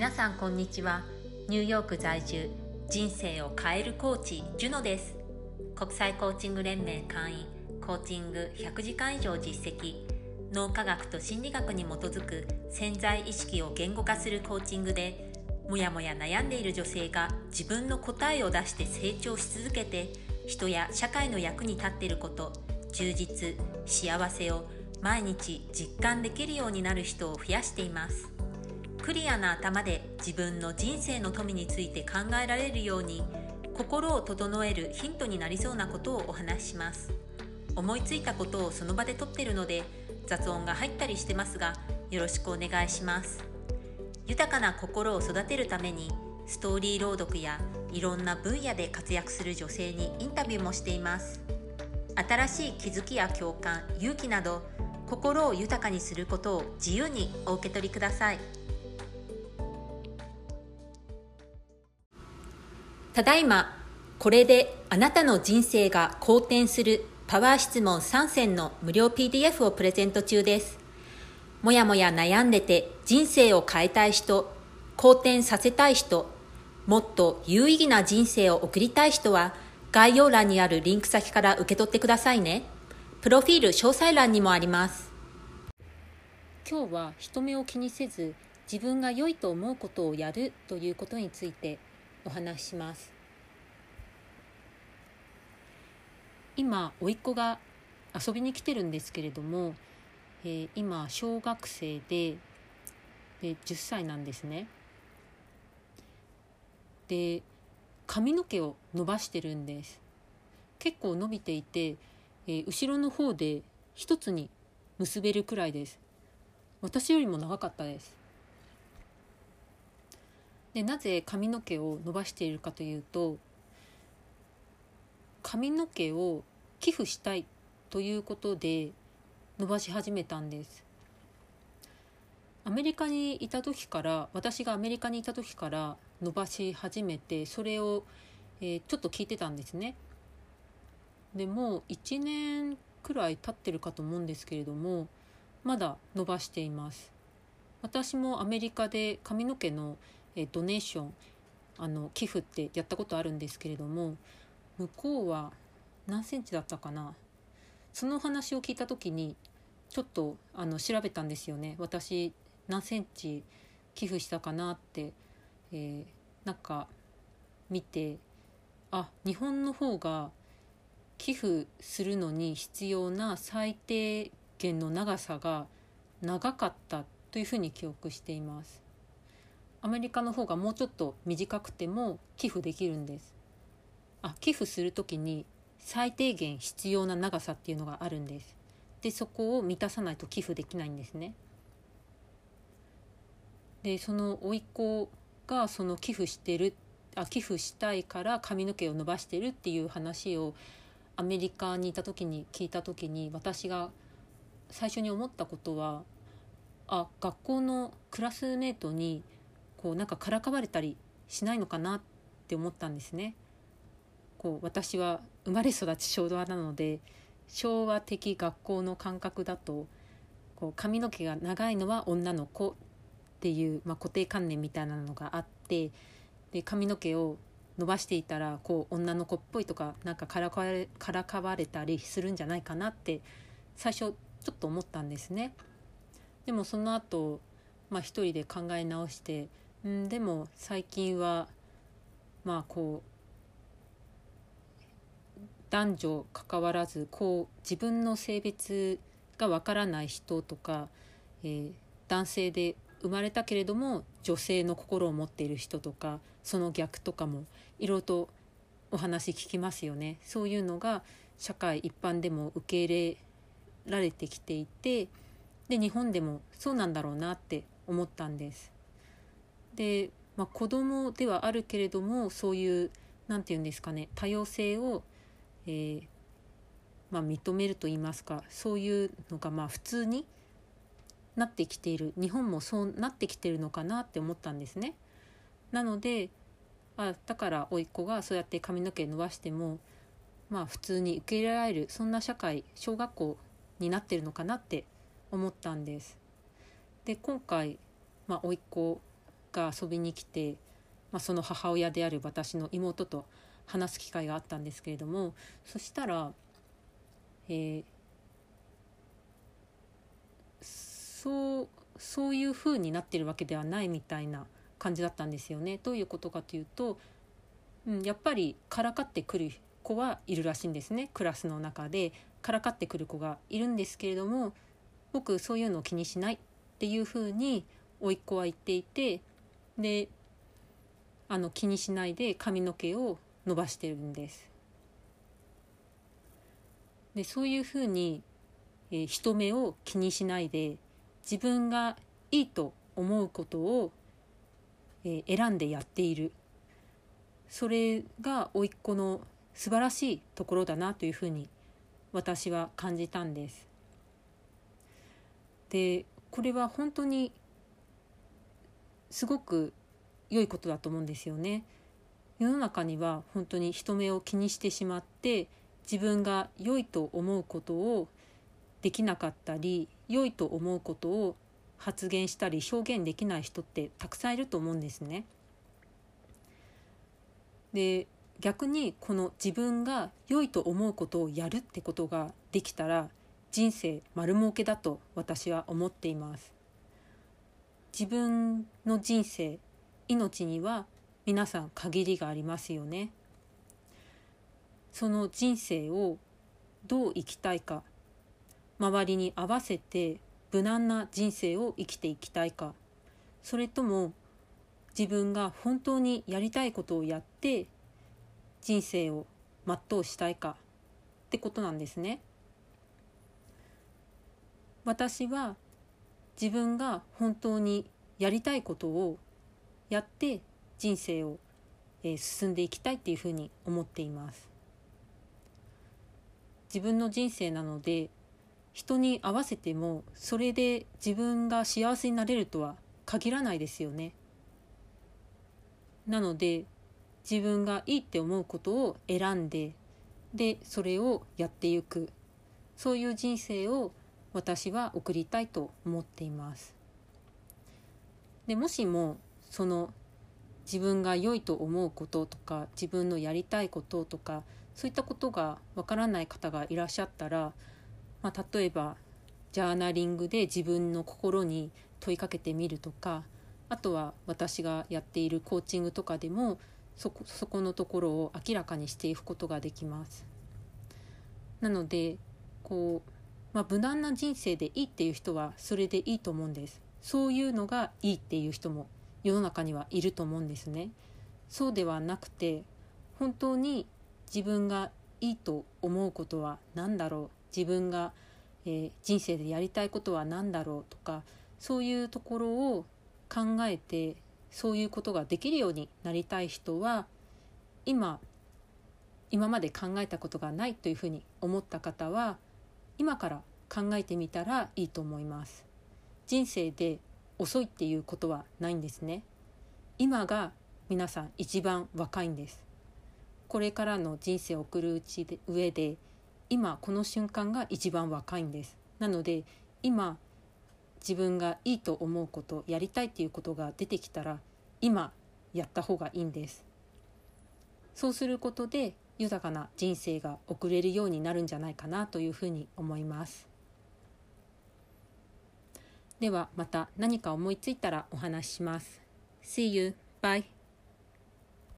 皆さんこんにちは。ニューヨーク在住人生を変えるコーチジュノです。国際コーチング連盟会員コーチング100時間以上実績脳科学と心理学に基づく潜在意識を言語化するコーチングでもやもや悩んでいる女性が自分の答えを出して成長し続けて人や社会の役に立っていること充実幸せを毎日実感できるようになる人を増やしています。クリアな頭で自分の人生の富について考えられるように心を整えるヒントになりそうなことをお話しします。思いついたことをその場で撮ってるので雑音が入ったりしてますがよろしくお願いします。豊かな心を育てるためにストーリー朗読やいろんな分野で活躍する女性にインタビューもしています。新しい気づきや共感勇気など心を豊かにすることを自由にお受け取りください。ただいまこれであなたの人生が好転するパワー質問3選の無料 PDF をプレゼント中ですもやもや悩んでて人生を変えたい人好転させたい人もっと有意義な人生を送りたい人は概要欄にあるリンク先から受け取ってくださいね。プロフィール詳細欄にもあります。今日は人目を気にせず自分が良いと思うことをやるということについてお話しします。今甥っ子が遊びに来てるんですけれども、えー、今小学生でで10歳なんですね。で髪の毛を伸ばしてるんです結構伸びていて、えー、後ろの方で一つに結べるくらいです私よりも長かったですでなぜ髪の毛を伸ばしているかというと髪の毛を寄付したいということで伸ばし始めたんですアメリカにいた時から私がアメリカにいた時から伸ばし始めてそれを、えー、ちょっと聞いてたんですね。でもう1年くらい経ってるかと思うんですけれどもまだ伸ばしています。私もアメリカで髪の毛の、え、ドネーションあの寄付ってやったことあるんですけれども向こうは何センチだったかな？その話を聞いた時にちょっとあの調べたんですよね。私何センチ寄付したかなってえー、なんか見てあ日本の方が寄付するのに必要な最低限の長さが長かったというふうに記憶しています。アメリカの方がもうちょっと短くても寄付できるんです。あ寄付する時に最低限必要な長さっていうのがあるんです。でそこを満たさないと寄付できないんですね。でその甥っ子がその寄付してるあ寄付したいから髪の毛を伸ばしてるっていう話をアメリカにいた時に聞いた時に私が最初に思ったことはあ学校のクラスメートにこうなんかからかわれたりしないのかなって思ったんですね。こう私は生まれ育ち昭和なので昭和的学校の感覚だとこう髪の毛が長いのは女の子っていう、まあ、固定観念みたいなのがあってで髪の毛を伸ばしていたらこう女の子っぽいとかなんかからかわれからかわれたりするんじゃないかなって最初ちょっと思ったんですね。でもその後、まあ一人で考え直してんでも最近はまあこう男女関わらずこう自分の性別がわからない人とか、えー、男性で生まれたけれども女性の心を持っている人とかその逆とかもいろいろとお話聞きますよねそういうのが社会一般でも受け入れられてきていてで日本でもそうなんだろうなって思ったんです。で、まあ、子供ではあるけれどもそういう何て言うんですかね多様性を、えー、まあ、認めると言いますかそういうのがまあ普通になってきている日本もそうなってきてるのかなって思ったんですね。なのであだから甥っ子がそうやって髪の毛伸ばしてもまあ普通に受け入れられるそんな社会小学校になってるのかなって思ったんです。で今回、まあ、甥っ子が遊びに来て、まあ、その母親である私の妹と話す機会があったんですけれどもそしたら、えー、そうそういう風になってるわけではないみたいな感じだったんですよね。どういうことかというと、うん、やっぱりからかってくる子はいるらしいんですねクラスの中でからかってくる子がいるんですけれども僕そういうのを気にしないっていう風に甥っ子は言っていてであの気にしないで髪の毛を伸ばしてるんです。でそういうふうに、えー、人目を気にしないで自分がいいと思うことを、えー、選んでやっているそれが甥っ子の素晴らしいところだなというふうに私は感じたんです。でこれは本当にすごく良いことだと思うんですよね。世の中には本当に人目を気にしてしまって自分が良いと思うことをできなかったり良いと思うことを発言したり表現できない人ってたくさんいると思うんですね。で逆にこの自分が良いと思うことをやるってことができたら人生丸儲けだと私は思っています。自分の人生命には皆さん限りがありますよね。その人生をどう生きたいか周りに合わせて無難な人生を生きていきたいかそれとも自分が本当にやりたいことをやって人生を全うしたいかってことなんですね。私は自分が本当にやりたいことをやって人生を、えー、進んでいきたいっていうふうに思っています。自分の人生なので人に合わせてもそれで自分が幸せになれるとは限らないですよね。なので自分がいいって思うことを選んででそれをやっていくそういう人生を私は送りたいと思っています。でもしもその自分が良いと思うこととか自分のやりたいこととかそういったことがわからない方がいらっしゃったら、まあ、例えばジャーナリングで自分の心に問いかけてみるとかあとは私がやっているコーチングとかでもそこそこのところを明らかにしていくことができます。なのでこう、まあ、無難な人生でいいっていう人はそれでいいと思うんです。そういうのがいいっていう人も世の中にはいると思うんですね。そうではなくて本当に自分がいいと思うことは何だろう自分が、えー、人生でやりたいことは何だろうとかそういうところを考えてそういうことができるようになりたい人は今今まで考えたことがないというふうに思った方は今から考えてみたらいいと思います。人生で遅いっていうことはないんですね。今が皆さん一番若いんです。これからの人生を送るうちで上で今この瞬間が一番若いんです。なので今自分がいいと思うことやりたいっていうことが出てきたら今やった方がいいんです。そうすることで豊かな人生が送れるようになるんじゃないかなというふうに思いますではまた何か思いついたらお話しします。See you. Bye.